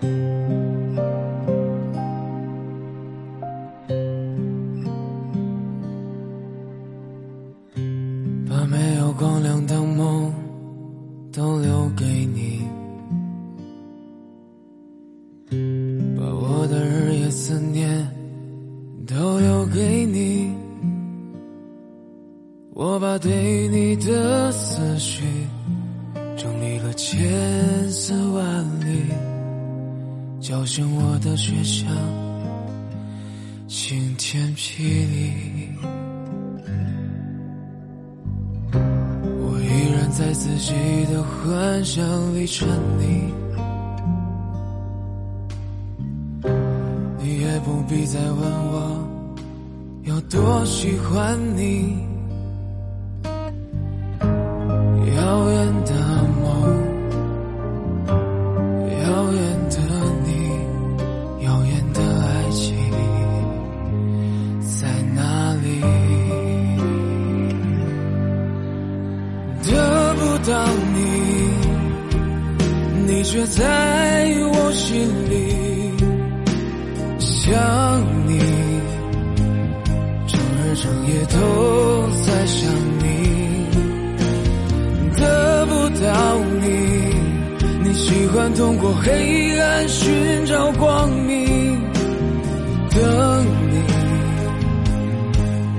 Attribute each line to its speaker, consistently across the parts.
Speaker 1: 把没有光亮的梦都留给你。把我的日夜思念都留给你。我把对你的思绪整理了千叫醒我的却像晴天霹雳。我依然在自己的幻想里沉溺，你也不必再问我有多喜欢你。你却在我心里想你，整日整夜都在想你。得不到你，你喜欢通过黑暗寻找光明。等你，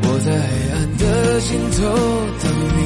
Speaker 1: 我在黑暗的尽头等你。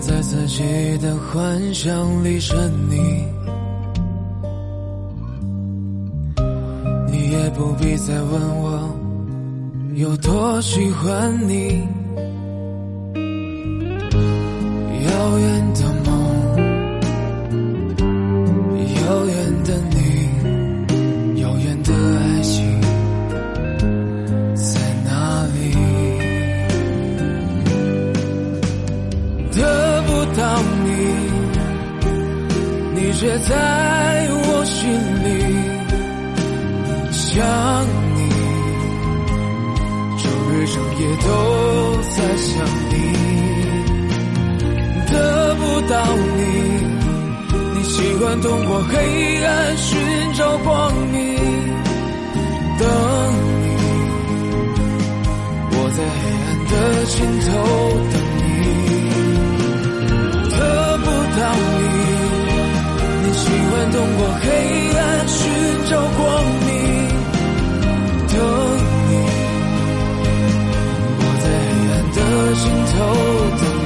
Speaker 1: 在自己的幻想里沉溺，你也不必再问我有多喜欢你。遥远的却在我心里想你，整日整夜都在想你。得不到你，你喜欢通过黑暗寻找光明。等你，我在黑暗的尽头等过黑暗寻找光明。等你，我在黑暗的尽头等你，等